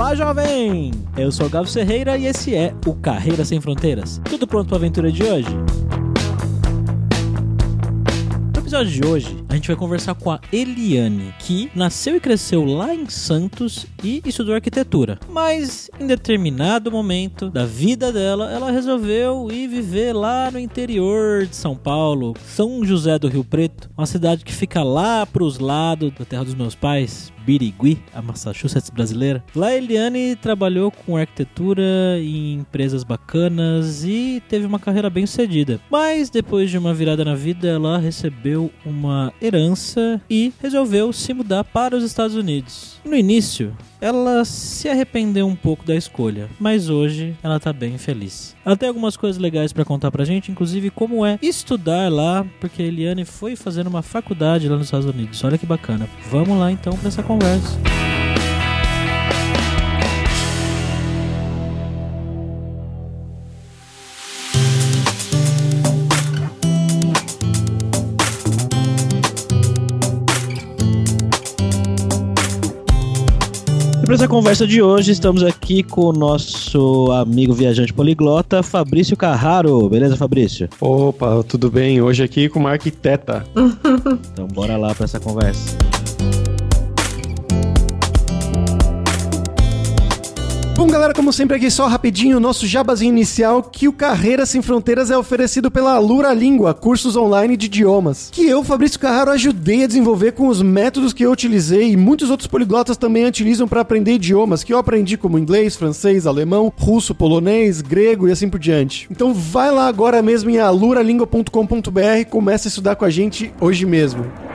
Olá, jovem! Eu sou o Gabo Ferreira e esse é o Carreira Sem Fronteiras. Tudo pronto para a aventura de hoje? No episódio de hoje, a gente vai conversar com a Eliane, que nasceu e cresceu lá em Santos e estudou arquitetura. Mas em determinado momento da vida dela, ela resolveu ir viver lá no interior de São Paulo, São José do Rio Preto, uma cidade que fica lá para os lados da terra dos meus pais, Birigui, a Massachusetts brasileira. Lá Eliane trabalhou com arquitetura em empresas bacanas e teve uma carreira bem sucedida. Mas depois de uma virada na vida, ela recebeu uma herança e resolveu se mudar para os Estados Unidos. No início, ela se arrependeu um pouco da escolha, mas hoje ela tá bem feliz. Ela tem algumas coisas legais para contar pra gente, inclusive como é estudar lá, porque a Eliane foi fazendo uma faculdade lá nos Estados Unidos. Olha que bacana. Vamos lá então para essa conversa. Para essa conversa de hoje, estamos aqui com o nosso amigo viajante poliglota, Fabrício Carraro. Beleza, Fabrício? Opa, tudo bem? Hoje aqui com uma arquiteta. então bora lá para essa conversa. Galera, como sempre aqui só rapidinho, nosso jabazinho inicial, que o Carreira Sem Fronteiras é oferecido pela Lura Língua, cursos online de idiomas, que eu, Fabrício Carraro, ajudei a desenvolver com os métodos que eu utilizei e muitos outros poliglotas também utilizam para aprender idiomas, que eu aprendi como inglês, francês, alemão, russo, polonês, grego e assim por diante. Então vai lá agora mesmo em aluralingua.com.br e comece a estudar com a gente hoje mesmo.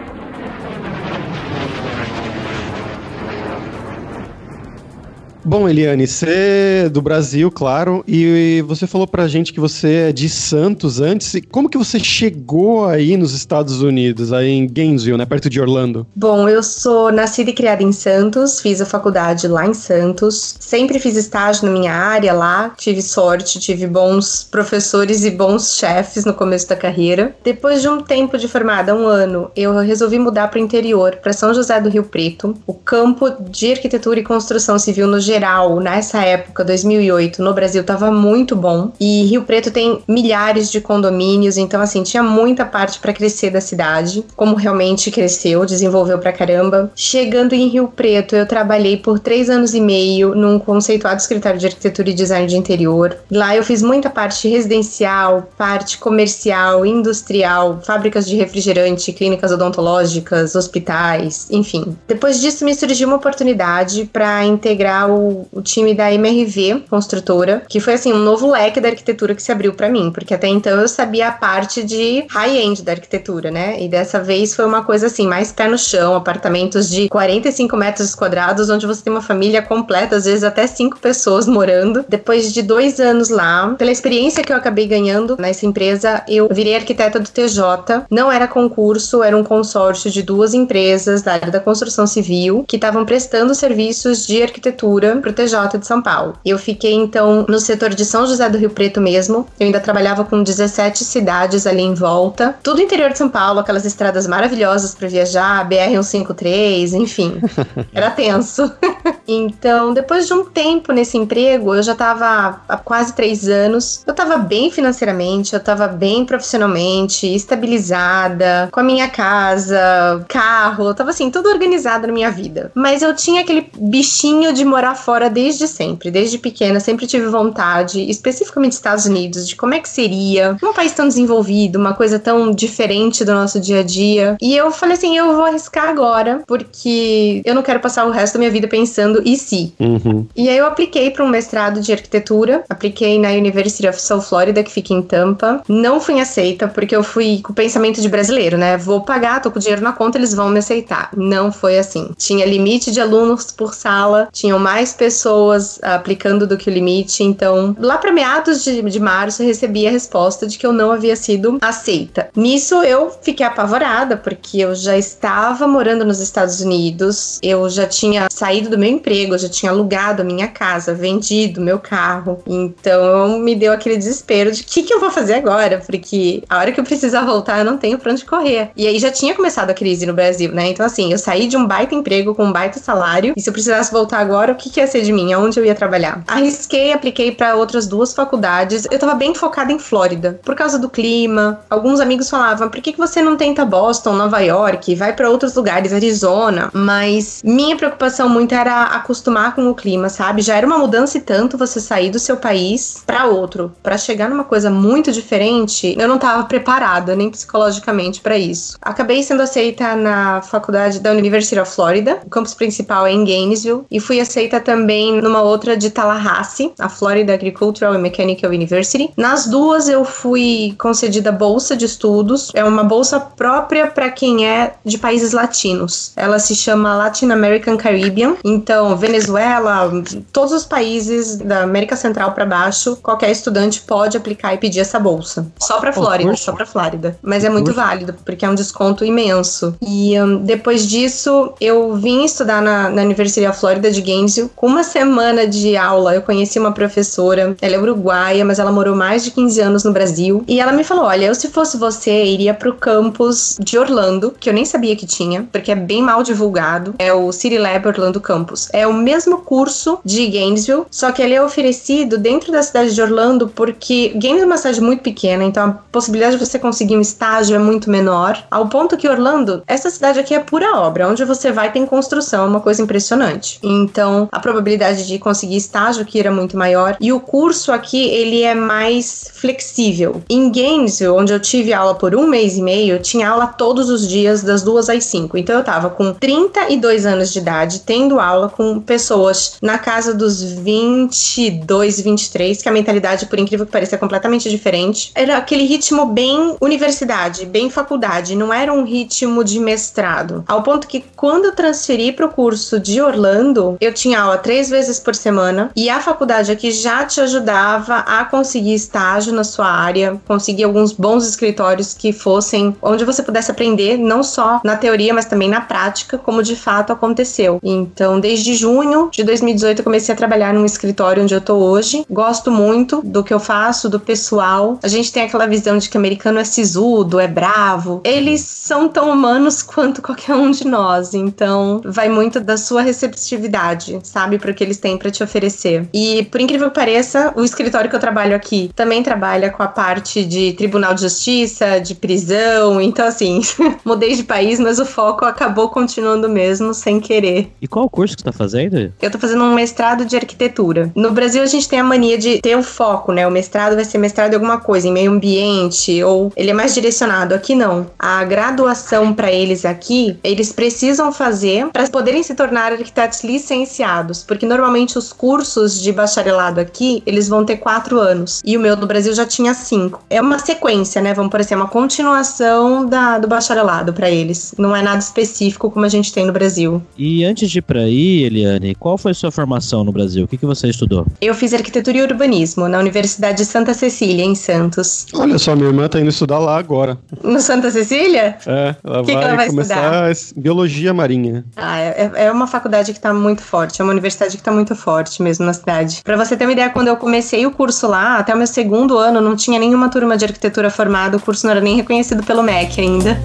Bom, Eliane, você é do Brasil, claro, e você falou pra gente que você é de Santos antes. Como que você chegou aí nos Estados Unidos, aí em Gainesville, né, perto de Orlando? Bom, eu sou nascida e criada em Santos, fiz a faculdade lá em Santos, sempre fiz estágio na minha área lá, tive sorte, tive bons professores e bons chefes no começo da carreira. Depois de um tempo de formada, um ano, eu resolvi mudar para o interior, para São José do Rio Preto, o campo de arquitetura e construção civil no geral, nessa época, 2008, no Brasil estava muito bom. E Rio Preto tem milhares de condomínios, então assim, tinha muita parte para crescer da cidade, como realmente cresceu, desenvolveu pra caramba. Chegando em Rio Preto, eu trabalhei por três anos e meio num conceituado escritório de arquitetura e design de interior. Lá eu fiz muita parte residencial, parte comercial, industrial, fábricas de refrigerante, clínicas odontológicas, hospitais, enfim. Depois disso me surgiu uma oportunidade para integrar o o, time da MRV Construtora, que foi assim um novo leque da arquitetura que se abriu para mim, porque até então eu sabia a parte de high-end da arquitetura, né? E dessa vez foi uma coisa assim, mais pé no chão, apartamentos de 45 metros quadrados, onde você tem uma família completa, às vezes até cinco pessoas morando. Depois de dois anos lá, pela experiência que eu acabei ganhando nessa empresa, eu virei arquiteta do TJ. Não era concurso, era um consórcio de duas empresas da área da construção civil que estavam prestando serviços de arquitetura para o TJ de São Paulo. Eu fiquei então no setor de São José do Rio Preto mesmo. Eu ainda trabalhava com 17 cidades ali em volta. Tudo interior de São Paulo, aquelas estradas maravilhosas para viajar, BR 153, enfim. Era tenso. então, depois de um tempo nesse emprego, eu já estava há quase três anos. Eu estava bem financeiramente, eu estava bem profissionalmente, estabilizada, com a minha casa, carro, eu tava assim, tudo organizado na minha vida. Mas eu tinha aquele bichinho de morar fora desde sempre, desde pequena, sempre tive vontade, especificamente Estados Unidos, de como é que seria um país tão desenvolvido, uma coisa tão diferente do nosso dia a dia. E eu falei assim, eu vou arriscar agora, porque eu não quero passar o resto da minha vida pensando e se. Uhum. E aí eu apliquei para um mestrado de arquitetura, apliquei na University of South Florida, que fica em Tampa. Não fui aceita, porque eu fui com o pensamento de brasileiro, né? Vou pagar, tô com dinheiro na conta, eles vão me aceitar. Não foi assim. Tinha limite de alunos por sala, tinham mais pessoas aplicando do que o limite. Então, lá para meados de, de março, eu recebi a resposta de que eu não havia sido aceita. Nisso, eu fiquei apavorada, porque eu já estava morando nos Estados Unidos, eu já tinha saído do meu emprego, eu já tinha alugado a minha casa, vendido meu carro. Então me deu aquele desespero de o que, que eu vou fazer agora? Porque a hora que eu precisar voltar, eu não tenho pra onde correr. E aí já tinha começado a crise no Brasil, né? Então, assim, eu saí de um baita emprego com um baita salário. E se eu precisasse voltar agora, o que, que ia ser de mim? Aonde eu ia trabalhar? Arrisquei, apliquei para outras duas faculdades. Eu tava bem focada em Flórida, por causa do clima. Alguns amigos falavam: por que, que você não tenta Boston, Nova York, vai para outros lugares, Arizona? Mas minha preocupação muito era acostumar com o clima, sabe? Já era uma mudança e tanto você sair do seu país para outro, para chegar numa coisa muito diferente. Eu não tava preparada nem psicologicamente para isso. Acabei sendo aceita na faculdade da University of Florida. O campus principal é em Gainesville e fui aceita também numa outra de Tallahassee, a Florida Agricultural and Mechanical University. Nas duas eu fui concedida bolsa de estudos. É uma bolsa própria para quem é de países latinos. Ela se chama Latin American Caribbean. Então, Venezuela, todos os países da América Central para baixo, qualquer estudante pode aplicar e pedir essa bolsa. Só para Flórida, só para Flórida. Mas é muito válido porque é um desconto imenso. E um, depois disso, eu vim estudar na, na Universidade da Flórida de Gainesville. Com uma semana de aula, eu conheci uma professora. Ela é uruguaia, mas ela morou mais de 15 anos no Brasil. E ela me falou: Olha, eu se fosse você, iria pro campus de Orlando, que eu nem sabia que tinha, porque é bem mal divulgado. É o City Lab Orlando Campus. É o mesmo curso de Gainesville, só que ele é oferecido dentro da cidade de Orlando, porque Gainesville é uma cidade muito pequena, então a possibilidade de você conseguir um estágio é muito menor. Ao ponto que Orlando, essa cidade aqui é pura obra. Onde você vai tem construção, é uma coisa impressionante. Então, a probabilidade de conseguir estágio aqui era muito maior. E o curso aqui, ele é mais flexível. Em Gainesville, onde eu tive aula por um mês e meio, tinha aula todos os dias, das duas às cinco. Então, eu tava com 32 anos de idade, tendo aula com pessoas na casa dos 22, 23, que a mentalidade, por incrível que pareça, é completamente diferente. Era aquele ritmo bem universidade, bem faculdade, não era um ritmo de mestrado. Ao ponto que quando eu transferi para o curso de Orlando, eu tinha aula três vezes por semana e a faculdade aqui já te ajudava a conseguir estágio na sua área, conseguir alguns bons escritórios que fossem onde você pudesse aprender não só na teoria, mas também na prática, como de fato aconteceu. Então, desde junho de 2018 eu comecei a trabalhar num escritório onde eu tô hoje. Gosto muito do que eu faço, do pessoal. A gente tem aquela visão de que americano é sisudo, é bravo. Eles são tão humanos quanto qualquer um de nós. Então, vai muito da sua receptividade, sabe, para o que eles têm para te oferecer. E por incrível que pareça, o escritório que eu trabalho aqui também trabalha com a parte de Tribunal de Justiça, de prisão. Então, assim, mudei de país, mas o foco acabou continuando mesmo sem querer. E qual o curso que você tá fazendo? Eu tô fazendo um mestrado de arquitetura. No Brasil, a gente tem a mania de ter o foco, né? O mestrado vai ser mestrado em alguma coisa, em meio ambiente, ou ele é mais direcionado. Aqui não. A graduação para eles aqui, eles precisam fazer para poderem se tornar arquitetos licenciados, porque normalmente os cursos de bacharelado aqui, eles vão ter quatro anos. E o meu no Brasil já tinha cinco. É uma sequência, né? Vamos por assim, é uma continuação da, do bacharelado para eles. Não é nada específico como a gente tem no Brasil. E antes de ir para aí, Eliane, qual foi a sua formação no Brasil? O que, que você estudou? Eu fiz arquitetura e urbanismo na Universidade de Santa Cecília, em Santos. Olha só, minha irmã tá indo estudar lá agora. No Santa Cecília? É, ela Que que vai, ela vai começar es- biologia marinha. Ah, é, é uma faculdade que tá muito forte, é uma universidade que tá muito forte mesmo na cidade. Pra você ter uma ideia, quando eu comecei o curso lá, até o meu segundo ano, não tinha nenhuma turma de arquitetura formada, o curso não era nem reconhecido pelo MEC ainda.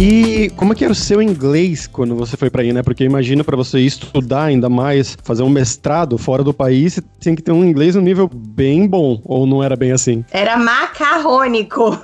E como é que era o seu inglês quando você foi pra aí, né? Porque imagina pra você estudar ainda mais, fazer um mestrado fora do país, você tem que ter um inglês no nível bem bom, ou não era bem assim? Era macarrônico.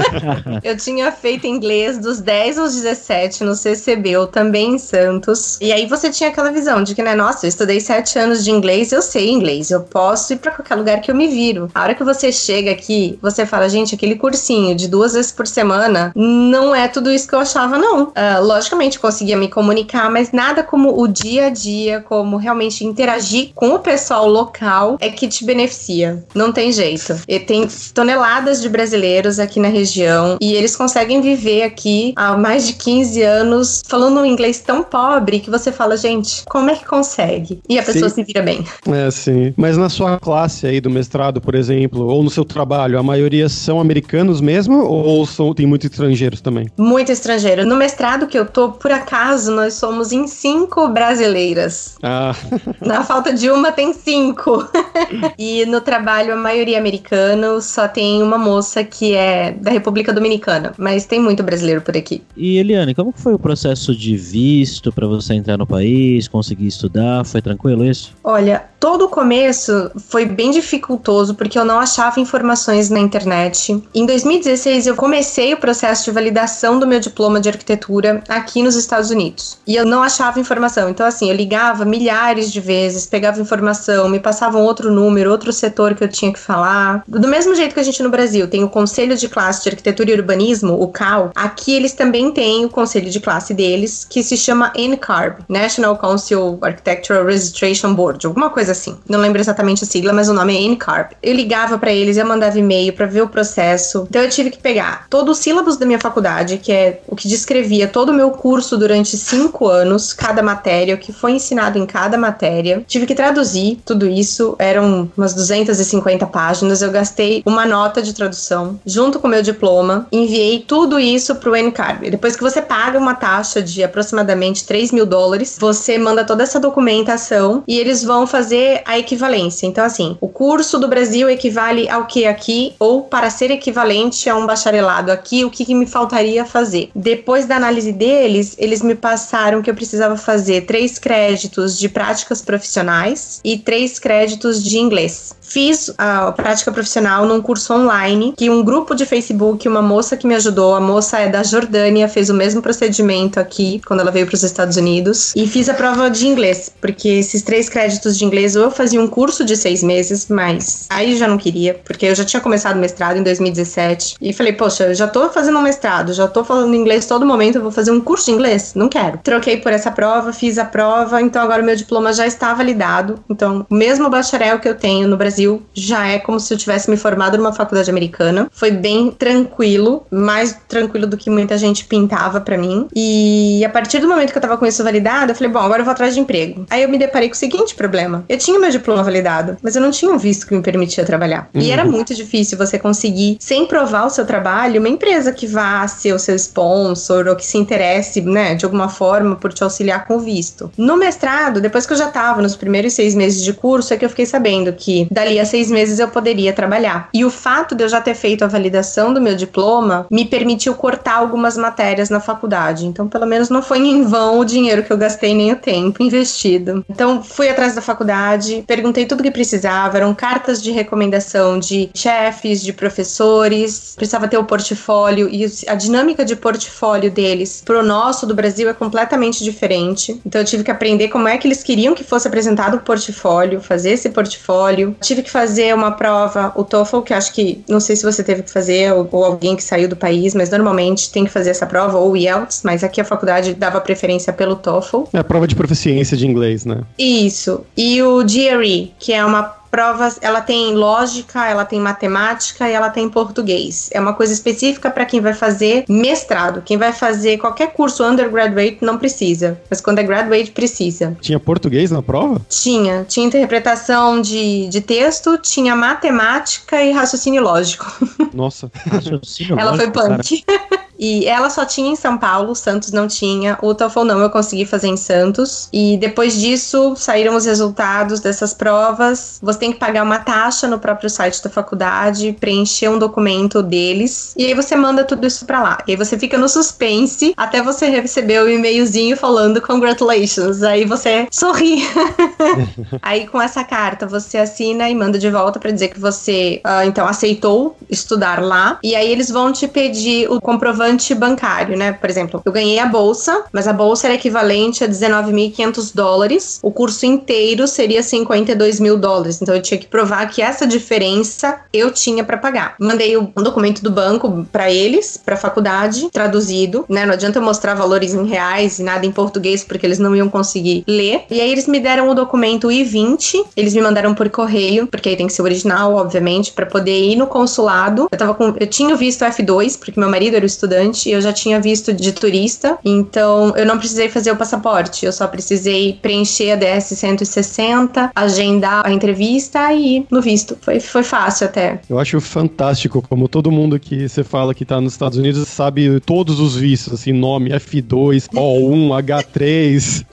eu tinha feito inglês dos 10 aos 17 no CCB, também em Santos. E aí você tinha aquela visão de que, né, nossa, eu estudei 7 anos de inglês, eu sei inglês, eu posso ir pra qualquer lugar que eu me viro. A hora que você chega aqui, você fala, gente, aquele cursinho de duas vezes por semana não é tudo isso que eu achava, não. Ah, logicamente, conseguia me comunicar, mas nada como o dia a dia, como realmente interagir com o pessoal local é que te beneficia. Não tem jeito. E tem toneladas de brasileiros aqui na região e eles conseguem viver aqui há mais de 15 anos falando um inglês tão pobre que você fala, gente, como é que consegue? E a pessoa Sim. se vira bem. É, sim. Mas na sua classe aí do mestrado, por exemplo, ou no seu trabalho, a maioria são americanos mesmo, ou são, tem muitos estrangeiros também? Muitos estrangeiro. No mestrado que eu tô, por acaso, nós somos em cinco brasileiras. Ah, Na falta de uma, tem cinco. e no trabalho, a maioria é americano, só tem uma moça que é da República Dominicana. Mas tem muito brasileiro por aqui. E Eliane, como foi o processo de visto pra você entrar no país, conseguir estudar? Foi tranquilo isso? Olha, todo o começo foi bem dificultoso porque eu não achava informações na internet. Em 2016 eu comecei o processo de validação do meu diploma de arquitetura aqui nos Estados Unidos. E eu não achava informação. Então assim, eu ligava milhares de vezes, pegava informação, me passavam outro número, outro setor que eu tinha que falar. Do mesmo jeito que a gente no Brasil tem o Conselho de Classe de Arquitetura e Urbanismo, o CAL, aqui eles também têm o conselho de classe deles, que se chama NCARB, National Council Architectural Registration Board, alguma coisa assim. Não lembro exatamente a sigla, mas o nome é NCARB. Eu ligava pra eles, eu mandava e-mail pra ver o processo. Então eu tive que pegar todo o sílabus da minha faculdade, que é o que descrevia todo o meu curso durante cinco anos, cada matéria, o que foi ensinado em cada matéria. Tive que traduzir tudo isso, eram umas 250 páginas. Eu gastei uma nota de tradução junto com o meu diploma, enviei tudo isso pro NCARB. Depois que você paga uma taxa de aproximadamente 3 mil dólares, você manda toda essa documentação e eles vão fazer a equivalência. Então, assim, o curso do Brasil equivale ao que aqui, ou para ser equivalente a um bacharelado aqui, o que, que me faltaria fazer? Depois da análise deles, eles me passaram que eu precisava fazer três créditos de práticas profissionais e três créditos de inglês. Fiz a prática profissional num curso online que um grupo de Facebook, uma moça que me ajudou, a moça é da Jordânia, fez o mesmo procedimento aqui quando ela veio para os Estados Unidos e fiz a prova de inglês, porque esses três créditos de inglês eu fazia um curso de seis meses, mas aí já não queria, porque eu já tinha começado o mestrado em 2017 e falei, poxa, já tô fazendo um mestrado, já tô falando inglês todo momento, eu vou fazer um curso de inglês? Não quero. Troquei por essa prova, fiz a prova, então agora o meu diploma já está validado. Então, o mesmo bacharel que eu tenho no Brasil já é como se eu tivesse me formado numa faculdade americana. Foi bem tranquilo, mais tranquilo do que muita gente pintava para mim. E a partir do momento que eu tava com isso validado, eu falei, bom, agora eu vou atrás de emprego. Aí eu me deparei com o seguinte problema. Eu tinha meu diploma validado, mas eu não tinha um visto que me permitia trabalhar. E era muito difícil você conseguir, sem provar o seu trabalho, uma empresa que vá ser o seu sponsor ou que se interesse, né, de alguma forma por te auxiliar com o visto. No mestrado, depois que eu já tava nos primeiros seis meses de curso, é que eu fiquei sabendo que dali a seis meses eu poderia trabalhar. E o fato de eu já ter feito a validação do meu diploma me permitiu cortar algumas matérias na faculdade. Então, pelo menos não foi em vão o dinheiro que eu gastei nem o tempo investido. Então, fui atrás da faculdade, perguntei tudo que precisava, eram cartas de recomendação de chefes, de professores, precisava ter o portfólio e a dinâmica de portfólio deles pro nosso do Brasil é completamente diferente. Então, eu tive que aprender como é que eles queriam que fosse apresentado o portfólio, fazer esse portfólio. Tive que fazer uma prova, o TOEFL, que acho que, não sei se você teve que fazer ou, ou alguém que saiu do país, mas normalmente tem que fazer essa prova, ou o IELTS, mas aqui a faculdade dava preferência pelo TOEFL. é a prova de proficiência de inglês, né? Isso. E o GRE, que é uma prova, ela tem lógica, ela tem matemática e ela tem português. É uma coisa específica para quem vai fazer mestrado. Quem vai fazer qualquer curso undergraduate não precisa, mas quando é graduate precisa. Tinha português na prova? Tinha, tinha interpretação de, de texto, tinha matemática e raciocínio lógico. Nossa. Raciocínio Ela foi lógico, cara. E ela só tinha em São Paulo, Santos não tinha. O TOEFL não, eu consegui fazer em Santos. E depois disso, saíram os resultados dessas provas. Você tem que pagar uma taxa no próprio site da faculdade, preencher um documento deles. E aí você manda tudo isso pra lá. E aí você fica no suspense até você receber o e-mailzinho falando congratulations. Aí você sorri. aí com essa carta você assina e manda de volta pra dizer que você ah, então aceitou estudar lá. E aí eles vão te pedir o comprovante bancário, né? Por exemplo, eu ganhei a bolsa, mas a bolsa era equivalente a 19.500 dólares. O curso inteiro seria 52 mil dólares. Então eu tinha que provar que essa diferença eu tinha pra pagar. Mandei o documento do banco pra eles, pra faculdade, traduzido, né? Não adianta eu mostrar valores em reais e nada em português porque eles não iam conseguir ler. E aí eles me deram o documento I-20, eles me mandaram por correio, porque aí tem que ser original, obviamente, pra poder ir no consulado. Eu tava com eu tinha visto F2, porque meu marido era o estudante estudante e eu já tinha visto de turista, então eu não precisei fazer o passaporte, eu só precisei preencher a DS 160, agendar a entrevista e ir no visto. Foi, foi fácil até. Eu acho fantástico como todo mundo que você fala que tá nos Estados Unidos sabe todos os vistos, assim, nome F2, O1, H3.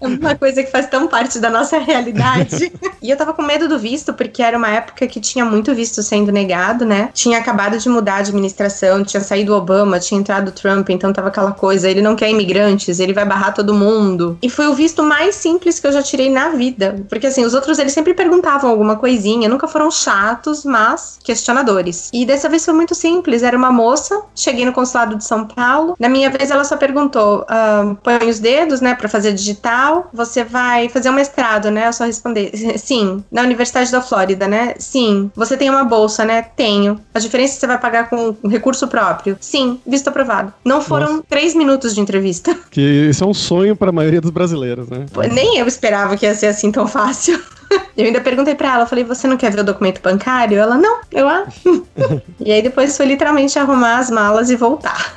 É uma coisa que faz tão parte da nossa realidade. e eu tava com medo do visto, porque era uma época que tinha muito visto sendo negado, né? Tinha acabado de mudar a administração, tinha saído o Obama, tinha entrado Trump, então tava aquela coisa, ele não quer imigrantes, ele vai barrar todo mundo. E foi o visto mais simples que eu já tirei na vida. Porque assim, os outros eles sempre perguntavam alguma coisinha, nunca foram chatos, mas questionadores. E dessa vez foi muito simples, era uma moça, cheguei no consulado de São Paulo, na minha vez ela só perguntou, ah, põe os dedos, né, para fazer digital, você vai fazer um mestrado, né? Eu só responder, sim. Na Universidade da Flórida, né? Sim. Você tem uma bolsa, né? Tenho. A diferença é você vai pagar com recurso próprio? Sim. Visto aprovado. Não foram Nossa. três minutos de entrevista. Que isso é um sonho para a maioria dos brasileiros, né? Nem eu esperava que ia ser assim tão fácil. Eu ainda perguntei pra ela, falei, você não quer ver o documento bancário? Ela, não, eu, ah. e aí depois foi literalmente arrumar as malas e voltar.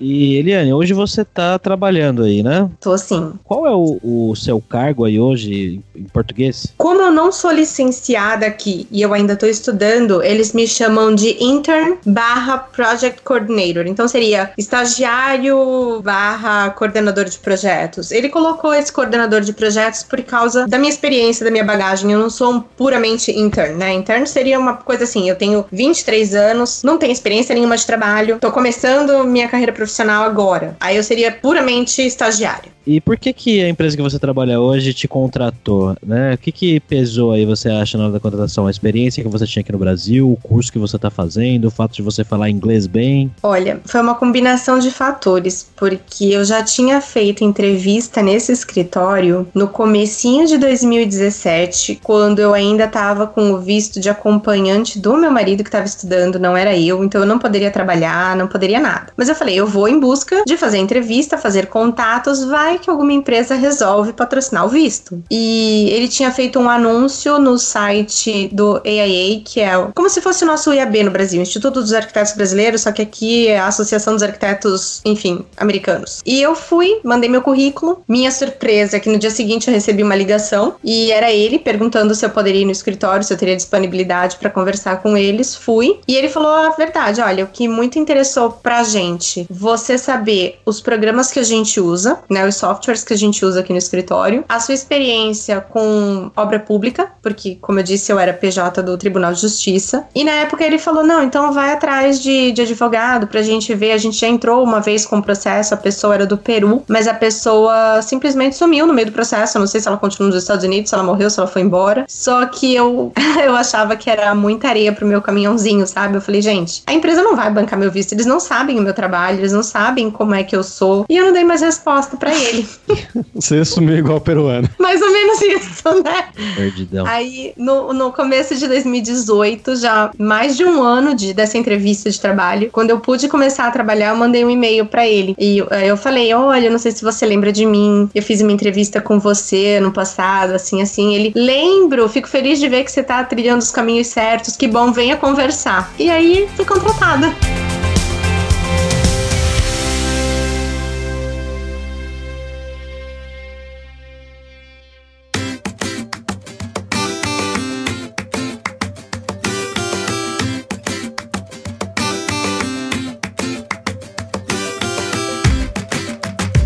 E Eliane, hoje você tá trabalhando aí, né? Tô sim. Qual é o, o, seu cargo aí hoje em português? Como eu não sou licenciada aqui e eu ainda tô estudando, eles me chamam de intern barra project coordinator. Então seria estagiário barra coordenador de projetos. Ele colocou esse coordenador de projetos por causa da minha experiência, da minha bagagem. Eu não sou um puramente intern, né? Intern seria uma coisa assim, eu tenho 23 anos, não tenho experiência nenhuma de trabalho, tô começando minha carreira profissional profissional agora. Aí eu seria puramente estagiário. E por que que a empresa que você trabalha hoje te contratou, né? O que que pesou aí, você acha, na hora da contratação? A experiência que você tinha aqui no Brasil, o curso que você está fazendo, o fato de você falar inglês bem? Olha, foi uma combinação de fatores, porque eu já tinha feito entrevista nesse escritório no comecinho de 2017, quando eu ainda estava com o visto de acompanhante do meu marido que estava estudando, não era eu, então eu não poderia trabalhar, não poderia nada. Mas eu falei, eu vou em busca de fazer entrevista, fazer contatos, vai que alguma empresa resolve patrocinar o visto. E ele tinha feito um anúncio no site do AIA, que é como se fosse o nosso IAB no Brasil, Instituto dos Arquitetos Brasileiros, só que aqui é a Associação dos Arquitetos, enfim, americanos. E eu fui, mandei meu currículo. Minha surpresa é que no dia seguinte eu recebi uma ligação e era ele perguntando se eu poderia ir no escritório, se eu teria disponibilidade para conversar com eles. Fui. E ele falou a verdade: olha, o que muito interessou pra gente, você saber os programas que a gente usa, né, os softwares que a gente usa aqui no escritório, a sua experiência com obra pública, porque, como eu disse, eu era PJ do Tribunal de Justiça. E na época ele falou: não, então vai atrás de, de advogado pra gente ver. A gente já entrou uma vez com o processo, a pessoa era do Peru, mas a pessoa simplesmente sumiu no meio do processo. Eu não sei se ela continua nos Estados Unidos, se ela morreu, se ela foi embora. Só que eu, eu achava que era muita areia pro meu caminhãozinho, sabe? Eu falei, gente, a empresa não vai bancar meu visto, eles não sabem o meu trabalho, eles não sabem como é que eu sou. E eu não dei mais resposta para ele. Você sumiu igual peruano. Mais ou menos isso, né? Perdidão. Aí, no, no começo de 2018, já mais de um ano de, dessa entrevista de trabalho, quando eu pude começar a trabalhar, eu mandei um e-mail para ele. E eu, eu falei: Olha, não sei se você lembra de mim, eu fiz uma entrevista com você no passado, assim, assim. Ele, lembro, fico feliz de ver que você tá trilhando os caminhos certos, que bom, venha conversar. E aí, fui contratada.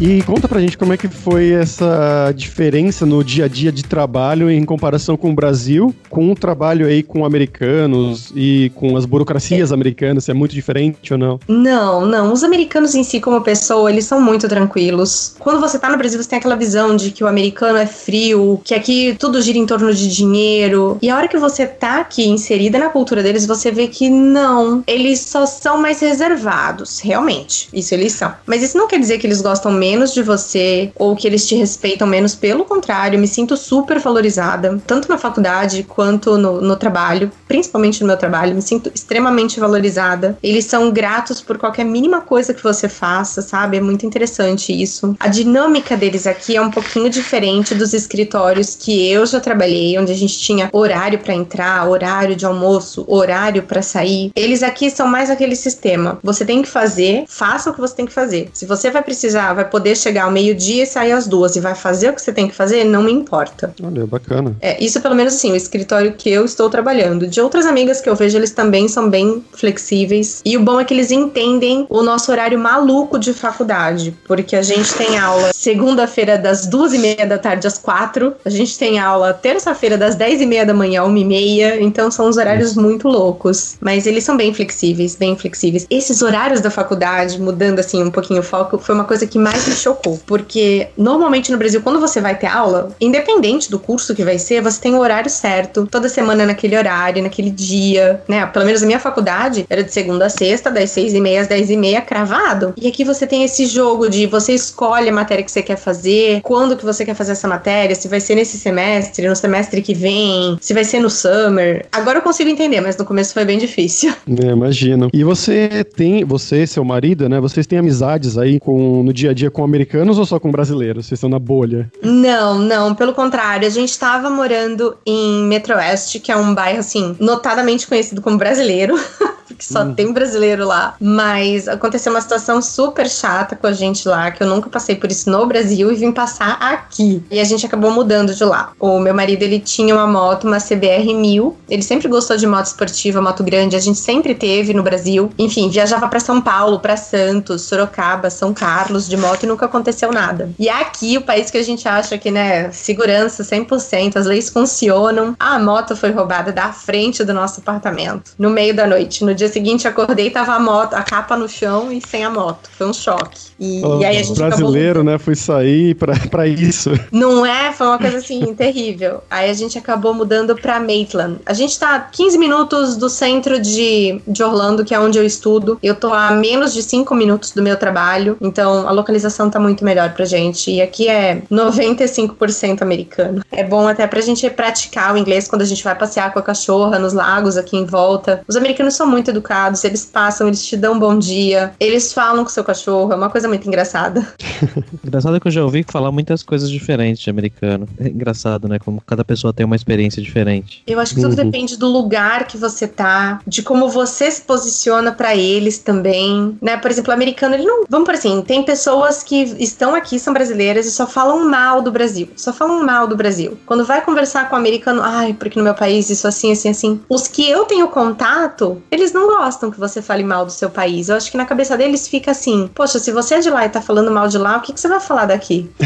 E conta pra gente como é que foi essa diferença no dia a dia de trabalho em comparação com o Brasil, com o trabalho aí com americanos e com as burocracias é. americanas, se é muito diferente ou não? Não, não. Os americanos em si, como pessoa, eles são muito tranquilos. Quando você tá no Brasil, você tem aquela visão de que o americano é frio, que aqui tudo gira em torno de dinheiro. E a hora que você tá aqui inserida na cultura deles, você vê que não. Eles só são mais reservados, realmente. Isso eles são. Mas isso não quer dizer que eles gostam menos menos de você ou que eles te respeitam menos. Pelo contrário, me sinto super valorizada, tanto na faculdade quanto no, no trabalho, principalmente no meu trabalho. Me sinto extremamente valorizada. Eles são gratos por qualquer mínima coisa que você faça, sabe? É muito interessante isso. A dinâmica deles aqui é um pouquinho diferente dos escritórios que eu já trabalhei, onde a gente tinha horário para entrar, horário de almoço, horário para sair. Eles aqui são mais aquele sistema. Você tem que fazer, faça o que você tem que fazer. Se você vai precisar, vai poder chegar ao meio-dia e sair às duas e vai fazer o que você tem que fazer, não me importa. Olha, bacana. É, isso pelo menos assim, o escritório que eu estou trabalhando. De outras amigas que eu vejo, eles também são bem flexíveis. E o bom é que eles entendem o nosso horário maluco de faculdade, porque a gente tem aula segunda-feira das duas e meia da tarde às quatro, a gente tem aula terça-feira das dez e meia da manhã, uma e meia, então são os horários muito loucos. Mas eles são bem flexíveis, bem flexíveis. Esses horários da faculdade, mudando assim um pouquinho o foco, foi uma coisa que mais me chocou, porque normalmente no Brasil, quando você vai ter aula, independente do curso que vai ser, você tem o horário certo, toda semana naquele horário, naquele dia, né? Pelo menos a minha faculdade era de segunda a sexta, das seis e meia às dez e meia, cravado. E aqui você tem esse jogo de você escolhe a matéria que você quer fazer, quando que você quer fazer essa matéria, se vai ser nesse semestre, no semestre que vem, se vai ser no summer. Agora eu consigo entender, mas no começo foi bem difícil. É, imagino. E você tem, você, seu marido, né? Vocês têm amizades aí com no dia a dia com americanos ou só com brasileiros? Vocês estão na bolha? Não, não, pelo contrário, a gente tava morando em Metro Oeste, que é um bairro assim, notadamente conhecido como brasileiro. porque só tem brasileiro lá. Mas aconteceu uma situação super chata com a gente lá, que eu nunca passei por isso no Brasil e vim passar aqui. E a gente acabou mudando de lá. O meu marido, ele tinha uma moto, uma CBR 1000. Ele sempre gostou de moto esportiva, moto grande. A gente sempre teve no Brasil. Enfim, viajava para São Paulo, para Santos, Sorocaba, São Carlos de moto e nunca aconteceu nada. E aqui, o país que a gente acha que, né, segurança 100%, as leis funcionam. A moto foi roubada da frente do nosso apartamento, no meio da noite. No dia seguinte, acordei e tava a moto, a capa no chão e sem a moto. Foi um choque. E, e aí a gente brasileiro, acabou... né? Fui sair pra, pra isso. Não é? Foi uma coisa assim, terrível. Aí a gente acabou mudando pra Maitland. A gente tá 15 minutos do centro de, de Orlando, que é onde eu estudo. Eu tô a menos de 5 minutos do meu trabalho. Então a localização tá muito melhor pra gente. E aqui é 95% americano. É bom até pra gente praticar o inglês quando a gente vai passear com a cachorra nos lagos aqui em volta. Os americanos são muito educados, eles passam, eles te dão um bom dia, eles falam com o seu cachorro, é uma coisa muito engraçada. Engraçado que eu já ouvi falar muitas coisas diferentes de americano. É engraçado, né? Como cada pessoa tem uma experiência diferente. Eu acho que tudo Uhum. depende do lugar que você tá, de como você se posiciona pra eles também, né? Por exemplo, o americano, ele não. Vamos por assim, tem pessoas que estão aqui, são brasileiras e só falam mal do Brasil. Só falam mal do Brasil. Quando vai conversar com o americano, ai, porque no meu país isso assim, assim, assim. Os que eu tenho contato, eles não gostam que você fale mal do seu país. Eu acho que na cabeça deles fica assim: poxa, se você é de lá e tá falando mal de lá, o que, que você vai falar daqui?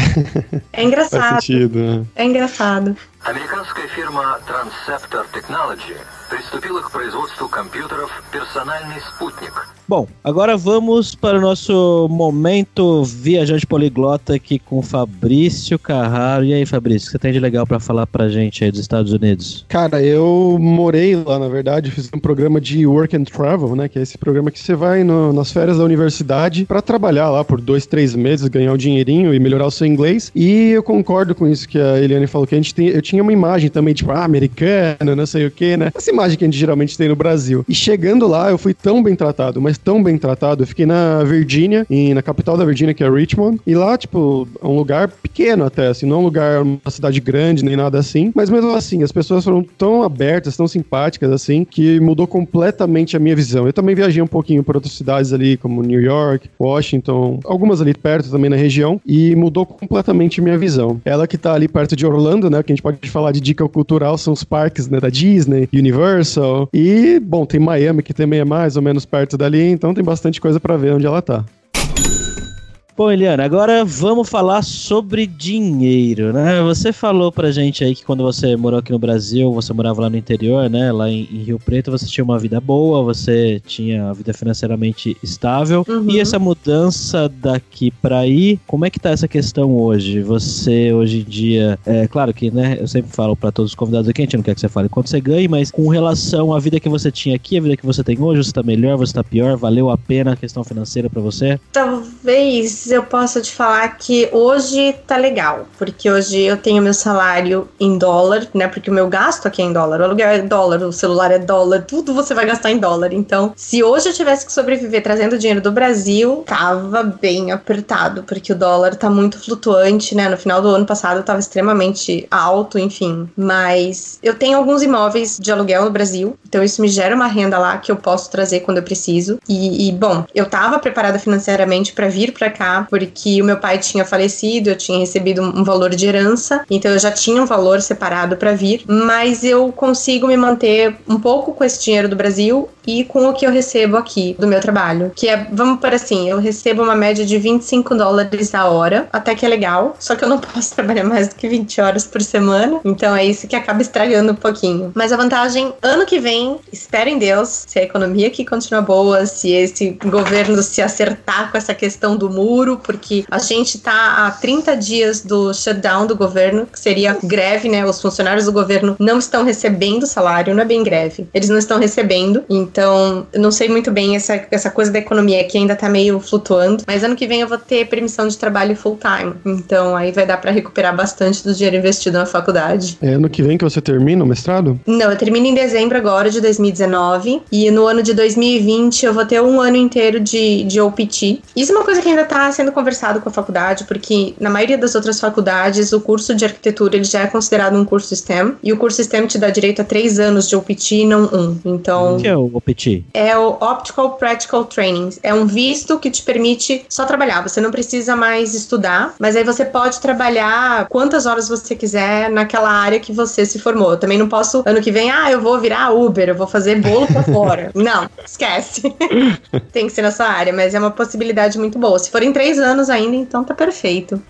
É Faz engraçado. sentido, né? É engraçado. Американская фирма Transceptor Technology приступила к производству компьютеров «Персональный спутник». Bom, agora vamos para o nosso momento viajante poliglota aqui com Fabrício Carraro. E aí, Fabrício, o que você tem de legal pra falar pra gente aí dos Estados Unidos? Cara, eu morei lá, na verdade, fiz um programa de Work and Travel, né? Que é esse programa que você vai no- nas férias da universidade pra trabalhar lá por dois, três meses, ganhar um dinheirinho e melhorar o seu inglês. E eu concordo com isso que a Eliane falou, que a gente tem, eu tinha uma imagem também, tipo, ah, americana, não sei o que, né? Essa imagem que a gente geralmente tem no Brasil. E chegando lá, eu fui tão bem tratado, mas tão bem tratado. Eu fiquei na Virgínia, na capital da Virgínia, que é Richmond. E lá, tipo, é um lugar pequeno até, assim, não é um lugar, uma cidade grande, nem nada assim. Mas mesmo assim, as pessoas foram tão abertas, tão simpáticas, assim, que mudou completamente a minha visão. Eu também viajei um pouquinho para outras cidades ali, como New York, Washington, algumas ali perto também na região, e mudou completamente minha visão. Ela que tá ali perto de Orlando, né, que a gente pode falar de dica cultural, são os parques, né, da Disney, Universal, e, bom, tem Miami, que também é mais ou menos perto dali, então tem bastante coisa para ver onde ela tá. Bom, Eliana, agora vamos falar sobre dinheiro, né? Você falou pra gente aí que quando você morou aqui no Brasil, você morava lá no interior, né? Lá em, em Rio Preto, você tinha uma vida boa, você tinha a vida financeiramente estável. Uhum. E essa mudança daqui pra aí, como é que tá essa questão hoje? Você hoje em dia, é claro que, né? Eu sempre falo pra todos os convidados aqui, a gente não quer que você fale quanto você ganha, mas com relação à vida que você tinha aqui, a vida que você tem hoje, você tá melhor, você tá pior, valeu a pena a questão financeira pra você? Talvez Eu posso te falar que hoje tá legal, porque hoje eu tenho meu salário em dólar, né? Porque o meu gasto aqui é em dólar, o aluguel é dólar, o celular é dólar, tudo você vai gastar em dólar. Então, se hoje eu tivesse que sobreviver trazendo dinheiro do Brasil, tava bem apertado, porque o dólar tá muito flutuante, né? No final do ano passado tava extremamente alto, enfim. Mas eu tenho alguns imóveis de aluguel no Brasil, então isso me gera uma renda lá que eu posso trazer quando eu preciso. E, e bom, eu tava preparada financeiramente para vir para cá, porque o meu pai tinha falecido, eu tinha recebido um valor de herança, então eu já tinha um valor separado para vir, mas eu consigo me manter um pouco com esse dinheiro do Brasil e com o que eu recebo aqui do meu trabalho, que é, vamos por assim, eu recebo uma média de 25 dólares a hora, até que é legal, só que eu não posso trabalhar mais do que 20 horas por semana, então é isso que acaba estragando um pouquinho. Mas a vantagem, ano que vem, espero em Deus, se a economia aqui continua boa, se esse governo se acertar com essa questão do muro, porque a gente tá há 30 dias do shutdown do governo, que seria greve, né? Os funcionários do governo não estão recebendo salário, não é bem greve, eles não estão recebendo, então eu não sei muito bem essa, essa coisa da economia que ainda tá meio flutuando, mas ano que vem eu vou ter permissão de trabalho full time, então aí vai dar para recuperar bastante do dinheiro investido na faculdade. É ano que vem que você termina o mestrado? Não, eu termino em dezembro agora de 2019 e no ano de 2020 eu vou ter um ano inteiro de, de OPT. Isso é uma coisa que ainda tá sendo conversado com a faculdade, porque na maioria das outras faculdades o curso de arquitetura ele já é considerado um curso STEM e o curso STEM te dá direito a três anos de OPT, não um. Então. O que é o OPT? É o Optical Practical Training. É um visto que te permite só trabalhar. Você não precisa mais estudar, mas aí você pode trabalhar quantas horas você quiser naquela área que você se formou. Eu também não posso, ano que vem, ah, eu vou virar Uber, eu vou fazer bolo pra fora. não, esquece. Tem que ser na sua área, mas é uma possibilidade muito boa. Se forem três anos ainda, então tá perfeito.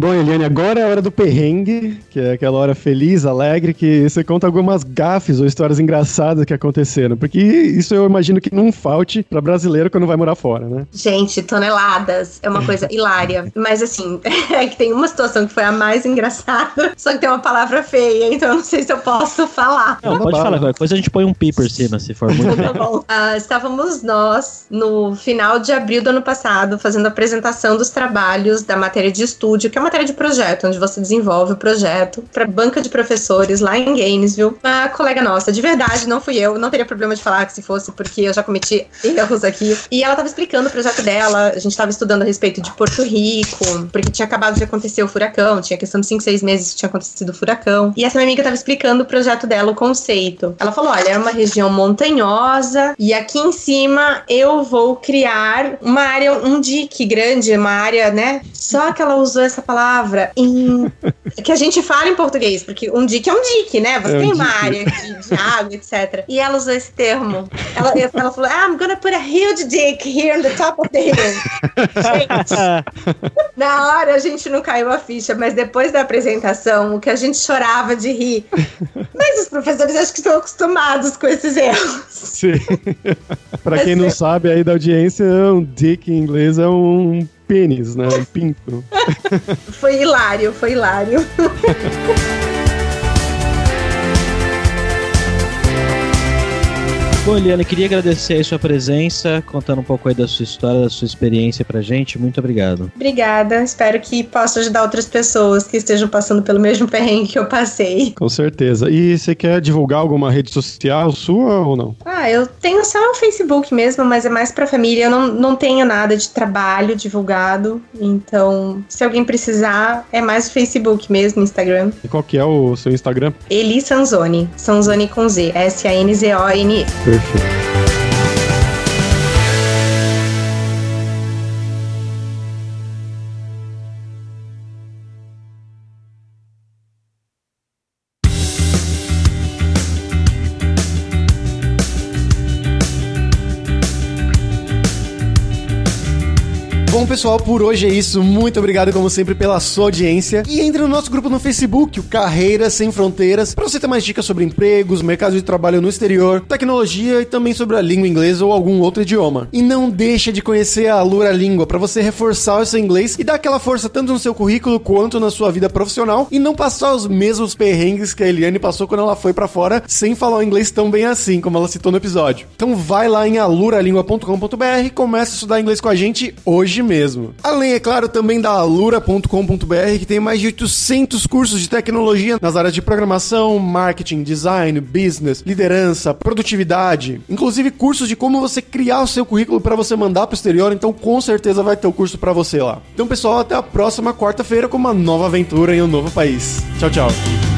Bom, Eliane, agora é a hora do perrengue, que é aquela hora feliz, alegre, que você conta algumas gafes ou histórias engraçadas que aconteceram. Porque isso eu imagino que não falte pra brasileiro quando vai morar fora, né? Gente, toneladas é uma coisa hilária. Mas assim, é que tem uma situação que foi a mais engraçada, só que tem uma palavra feia, então eu não sei se eu posso falar. Não, pode falar, coisa a gente põe um pi por cima, se for muito Tá bom. Ah, estávamos nós, no final de abril do ano passado, fazendo a apresentação dos trabalhos da matéria de estúdio, que é uma matéria de projeto, onde você desenvolve o projeto para banca de professores lá em Gainesville. Uma colega nossa, de verdade, não fui eu, não teria problema de falar que se fosse, porque eu já cometi erros aqui. E ela estava explicando o projeto dela, a gente estava estudando a respeito de Porto Rico, porque tinha acabado de acontecer o furacão, tinha questão de 5, 6 meses que tinha acontecido o furacão. E essa minha amiga estava explicando o projeto dela, o conceito. Ela falou: olha, é uma região montanhosa, e aqui em cima eu vou criar uma área, um dique grande, uma área, né? Só que ela usou essa palavra em. que a gente fala em português, porque um dique é um dique, né? Você É um tem uma dique. área de, de água, etc. E ela usou esse termo. Ela, ela falou: ah, I'm gonna put a huge dick here on the top of the hill. Gente, na hora a gente não caiu a ficha, mas depois da apresentação, o que a gente chorava de rir. Mas os professores acho que estão acostumados com esses erros. Sim. pra quem não sabe aí da audiência, um dick em inglês é um pênis, né? Um pinto. Foi hilário, foi hilário. Bom, Eliana, queria agradecer aí sua presença, contando um pouco aí da sua história, da sua experiência pra gente. Muito obrigado. Obrigada, espero que possa ajudar outras pessoas que estejam passando pelo mesmo perrengue que eu passei. Com certeza. E você quer divulgar alguma rede social sua ou não? Ah, eu tenho só o Facebook mesmo, mas é mais pra família. Eu não, não tenho nada de trabalho divulgado. Então, se alguém precisar, é mais o Facebook mesmo, Instagram. E qual que é o seu Instagram? Eli Sanzoni. Sanzoni com Z. S-A-N-Z-O-N-E. Perfeito. Pessoal, por hoje é isso. Muito obrigado, como sempre, pela sua audiência. E entre no nosso grupo no Facebook, o Carreiras Sem Fronteiras, para você ter mais dicas sobre empregos, mercado de trabalho no exterior, tecnologia e também sobre a língua inglesa ou algum outro idioma. E não deixa de conhecer a Lura Língua para você reforçar o seu inglês e dar aquela força tanto no seu currículo quanto na sua vida profissional e não passar os mesmos perrengues que a Eliane passou quando ela foi para fora sem falar o inglês tão bem assim, como ela citou no episódio. Então vai lá em aluralingua.com.br e começa a estudar inglês com a gente hoje mesmo. Além, é claro, também da alura.com.br, que tem mais de 800 cursos de tecnologia nas áreas de programação, marketing, design, business, liderança, produtividade, inclusive cursos de como você criar o seu currículo para você mandar para o exterior, então com certeza vai ter o curso para você lá. Então, pessoal, até a próxima quarta-feira com uma nova aventura em um novo país. Tchau, tchau.